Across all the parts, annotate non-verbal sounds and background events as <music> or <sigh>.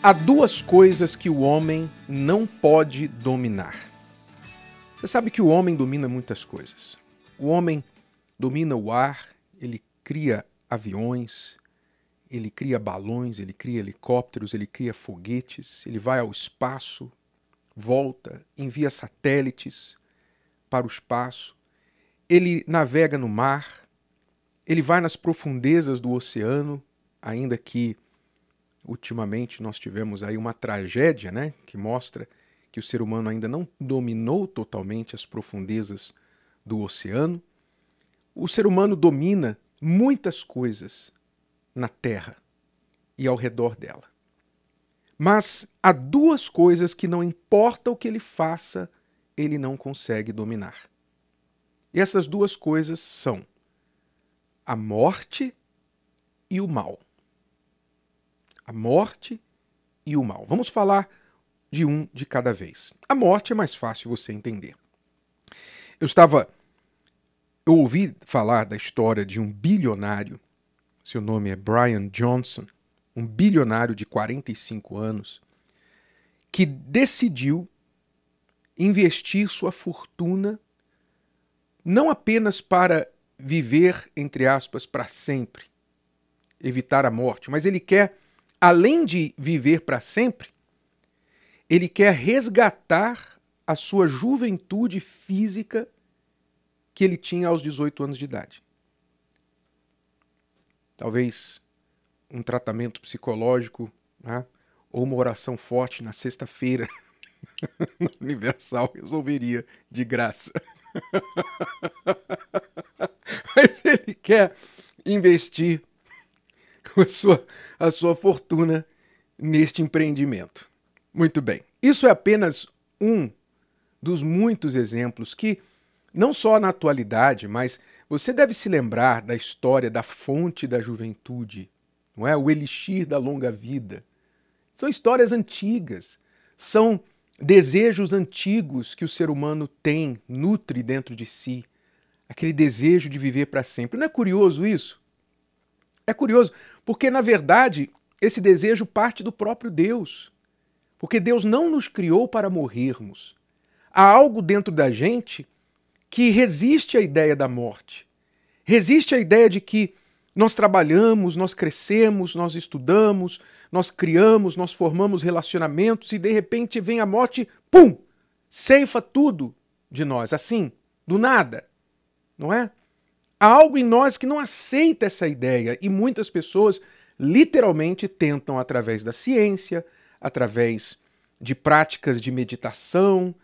Há duas coisas que o homem não pode dominar. Você sabe que o homem domina muitas coisas. O homem domina o ar, ele cria aviões, ele cria balões, ele cria helicópteros, ele cria foguetes, ele vai ao espaço, volta, envia satélites para o espaço, ele navega no mar, ele vai nas profundezas do oceano, ainda que ultimamente nós tivemos aí uma tragédia, né, que mostra que o ser humano ainda não dominou totalmente as profundezas do oceano. O ser humano domina muitas coisas na Terra e ao redor dela. Mas há duas coisas que não importa o que ele faça, ele não consegue dominar. E essas duas coisas são a morte e o mal a morte e o mal. Vamos falar de um de cada vez. A morte é mais fácil você entender. Eu estava. Eu ouvi falar da história de um bilionário, seu nome é Brian Johnson, um bilionário de 45 anos, que decidiu investir sua fortuna não apenas para viver, entre aspas, para sempre, evitar a morte, mas ele quer além de viver para sempre, ele quer resgatar a sua juventude física que ele tinha aos 18 anos de idade. Talvez um tratamento psicológico né? ou uma oração forte na sexta-feira <laughs> no Universal resolveria de graça. <laughs> Mas ele quer investir a sua, a sua fortuna neste empreendimento. Muito bem. Isso é apenas um dos muitos exemplos que, não só na atualidade, mas você deve se lembrar da história da fonte da juventude, não é? O elixir da longa vida. São histórias antigas, são desejos antigos que o ser humano tem, nutre dentro de si, aquele desejo de viver para sempre. Não é curioso isso? É curioso, porque na verdade esse desejo parte do próprio Deus. Porque Deus não nos criou para morrermos. Há algo dentro da gente que resiste à ideia da morte. Resiste à ideia de que nós trabalhamos, nós crescemos, nós estudamos, nós criamos, nós formamos relacionamentos e de repente vem a morte, pum! Ceifa tudo de nós, assim, do nada. Não é? Há algo em nós que não aceita essa ideia e muitas pessoas literalmente tentam, através da ciência, através de práticas de meditação,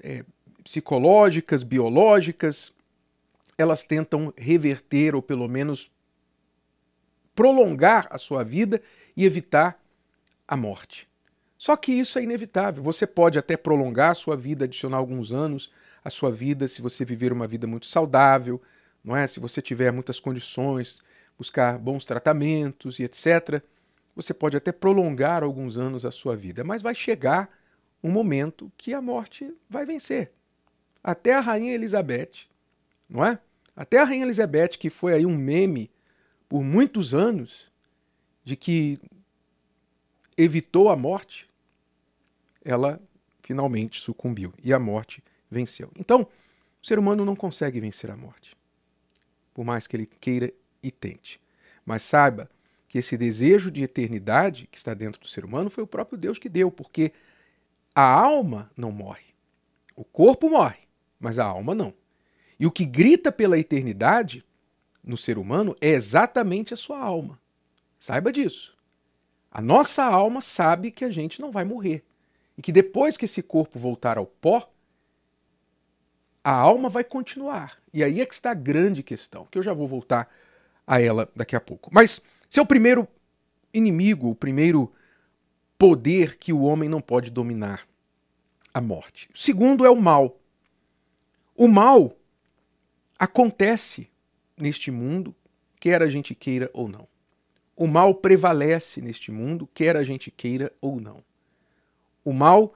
é, psicológicas, biológicas, elas tentam reverter ou pelo menos prolongar a sua vida e evitar a morte. Só que isso é inevitável. Você pode até prolongar a sua vida, adicionar alguns anos à sua vida, se você viver uma vida muito saudável, não é? Se você tiver muitas condições, buscar bons tratamentos e etc., você pode até prolongar alguns anos a sua vida, mas vai chegar um momento que a morte vai vencer. Até a rainha Elizabeth, não é? Até a rainha Elizabeth, que foi aí um meme por muitos anos de que evitou a morte, ela finalmente sucumbiu e a morte venceu. Então, o ser humano não consegue vencer a morte por mais que ele queira e tente. Mas saiba que esse desejo de eternidade que está dentro do ser humano foi o próprio Deus que deu, porque a alma não morre. O corpo morre, mas a alma não. E o que grita pela eternidade no ser humano é exatamente a sua alma. Saiba disso. A nossa alma sabe que a gente não vai morrer. E que depois que esse corpo voltar ao pó, a alma vai continuar. E aí é que está a grande questão, que eu já vou voltar a ela daqui a pouco. Mas se é o primeiro inimigo, o primeiro poder que o homem não pode dominar, a morte. O segundo é o mal. O mal acontece neste mundo, quer a gente queira ou não. O mal prevalece neste mundo, quer a gente queira ou não. O mal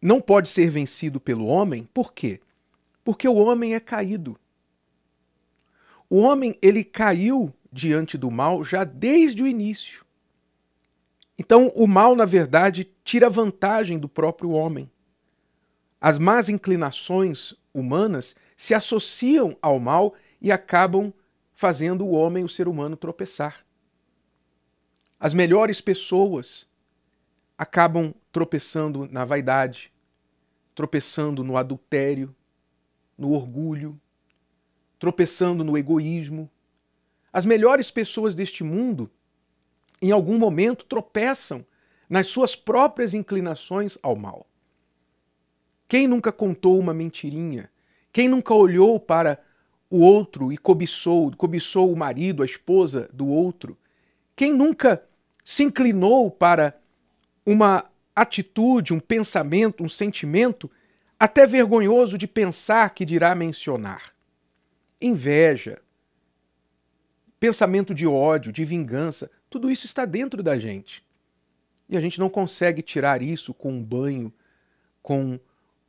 não pode ser vencido pelo homem, por quê? Porque o homem é caído. O homem, ele caiu diante do mal já desde o início. Então, o mal, na verdade, tira vantagem do próprio homem. As más inclinações humanas se associam ao mal e acabam fazendo o homem, o ser humano, tropeçar. As melhores pessoas acabam tropeçando na vaidade, tropeçando no adultério, no orgulho, tropeçando no egoísmo. As melhores pessoas deste mundo, em algum momento, tropeçam nas suas próprias inclinações ao mal. Quem nunca contou uma mentirinha? Quem nunca olhou para o outro e cobiçou, cobiçou o marido, a esposa do outro? Quem nunca se inclinou para uma atitude, um pensamento, um sentimento até vergonhoso de pensar que dirá mencionar? Inveja, pensamento de ódio, de vingança, tudo isso está dentro da gente. E a gente não consegue tirar isso com um banho, com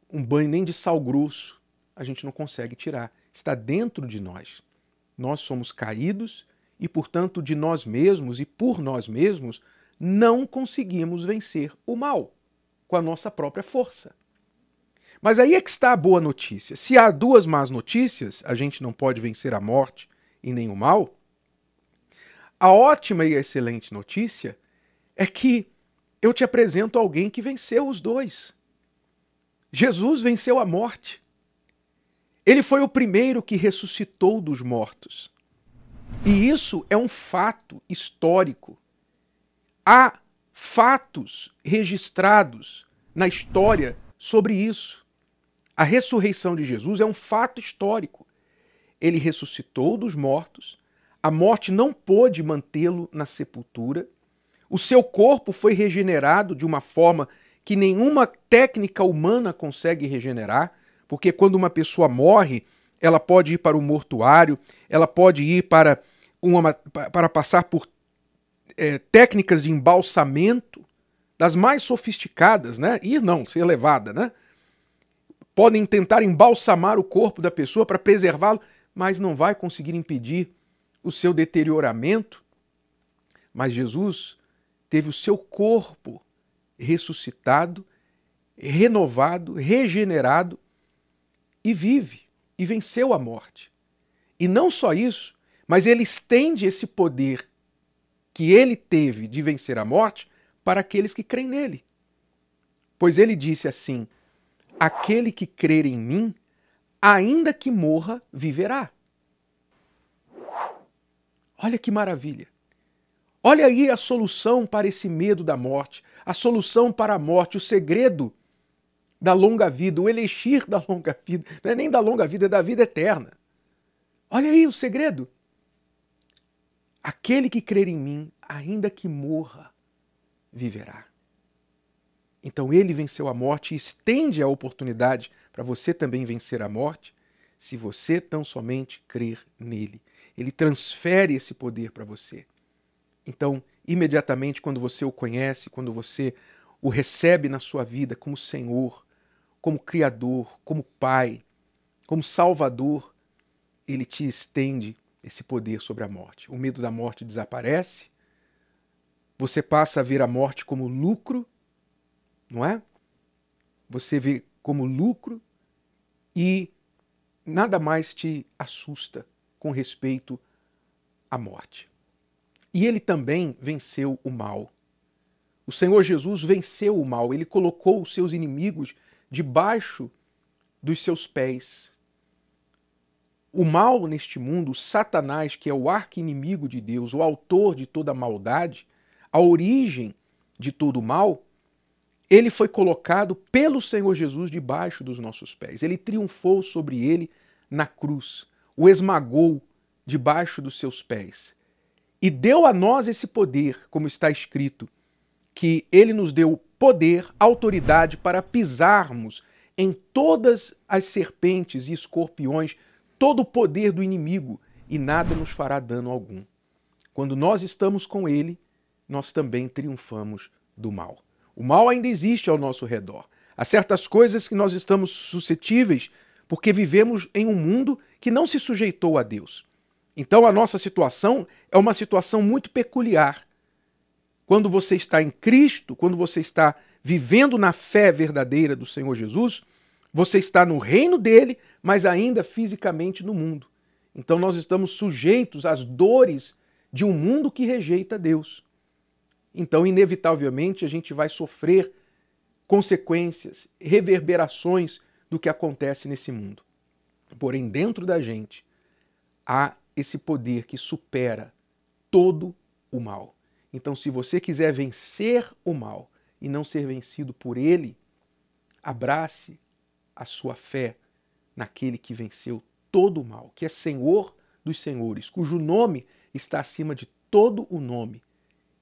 um banho nem de sal grosso, a gente não consegue tirar. Está dentro de nós. Nós somos caídos e, portanto, de nós mesmos e por nós mesmos, não conseguimos vencer o mal com a nossa própria força. Mas aí é que está a boa notícia. Se há duas más notícias, a gente não pode vencer a morte e nem o mal. A ótima e excelente notícia é que eu te apresento alguém que venceu os dois. Jesus venceu a morte. Ele foi o primeiro que ressuscitou dos mortos. E isso é um fato histórico. Há fatos registrados na história sobre isso. A ressurreição de Jesus é um fato histórico. Ele ressuscitou dos mortos, a morte não pôde mantê-lo na sepultura, o seu corpo foi regenerado de uma forma que nenhuma técnica humana consegue regenerar, porque quando uma pessoa morre, ela pode ir para o mortuário, ela pode ir para, uma, para passar por é, técnicas de embalsamento das mais sofisticadas, né? Ir não, ser levada, né? Podem tentar embalsamar o corpo da pessoa para preservá-lo, mas não vai conseguir impedir o seu deterioramento. Mas Jesus teve o seu corpo ressuscitado, renovado, regenerado e vive e venceu a morte. E não só isso, mas ele estende esse poder que ele teve de vencer a morte para aqueles que creem nele. Pois ele disse assim: Aquele que crer em mim, ainda que morra, viverá. Olha que maravilha. Olha aí a solução para esse medo da morte, a solução para a morte, o segredo da longa vida, o elixir da <laughs> longa vida. Não é nem da longa vida, é da vida eterna. Olha aí o segredo. Aquele que crer em mim, ainda que morra, viverá. Então ele venceu a morte e estende a oportunidade para você também vencer a morte, se você tão somente crer nele. Ele transfere esse poder para você. Então, imediatamente, quando você o conhece, quando você o recebe na sua vida como Senhor, como Criador, como Pai, como Salvador, ele te estende esse poder sobre a morte. O medo da morte desaparece, você passa a ver a morte como lucro, não é? Você vê como lucro e nada mais te assusta com respeito à morte. E ele também venceu o mal. O Senhor Jesus venceu o mal, ele colocou os seus inimigos debaixo dos seus pés. O mal neste mundo, Satanás, que é o arqui-inimigo de Deus, o autor de toda maldade, a origem de todo o mal, ele foi colocado pelo Senhor Jesus debaixo dos nossos pés. Ele triunfou sobre ele na cruz, o esmagou debaixo dos seus pés. E deu a nós esse poder, como está escrito, que ele nos deu poder, autoridade para pisarmos em todas as serpentes e escorpiões, todo o poder do inimigo, e nada nos fará dano algum. Quando nós estamos com ele, nós também triunfamos do mal. O mal ainda existe ao nosso redor. Há certas coisas que nós estamos suscetíveis porque vivemos em um mundo que não se sujeitou a Deus. Então a nossa situação é uma situação muito peculiar. Quando você está em Cristo, quando você está vivendo na fé verdadeira do Senhor Jesus, você está no reino dele, mas ainda fisicamente no mundo. Então nós estamos sujeitos às dores de um mundo que rejeita Deus. Então, inevitavelmente, a gente vai sofrer consequências, reverberações do que acontece nesse mundo. Porém, dentro da gente há esse poder que supera todo o mal. Então, se você quiser vencer o mal e não ser vencido por ele, abrace a sua fé naquele que venceu todo o mal, que é Senhor dos senhores, cujo nome está acima de todo o nome,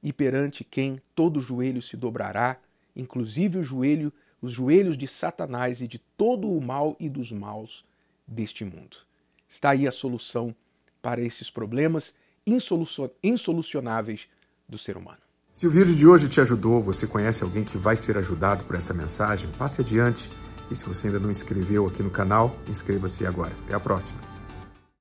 e perante quem todo joelho se dobrará, inclusive o joelho, os joelhos de Satanás e de todo o mal e dos maus deste mundo. Está aí a solução para esses problemas insolucionáveis do ser humano. Se o vídeo de hoje te ajudou, você conhece alguém que vai ser ajudado por essa mensagem, passe adiante. E se você ainda não inscreveu aqui no canal, inscreva-se agora. Até a próxima.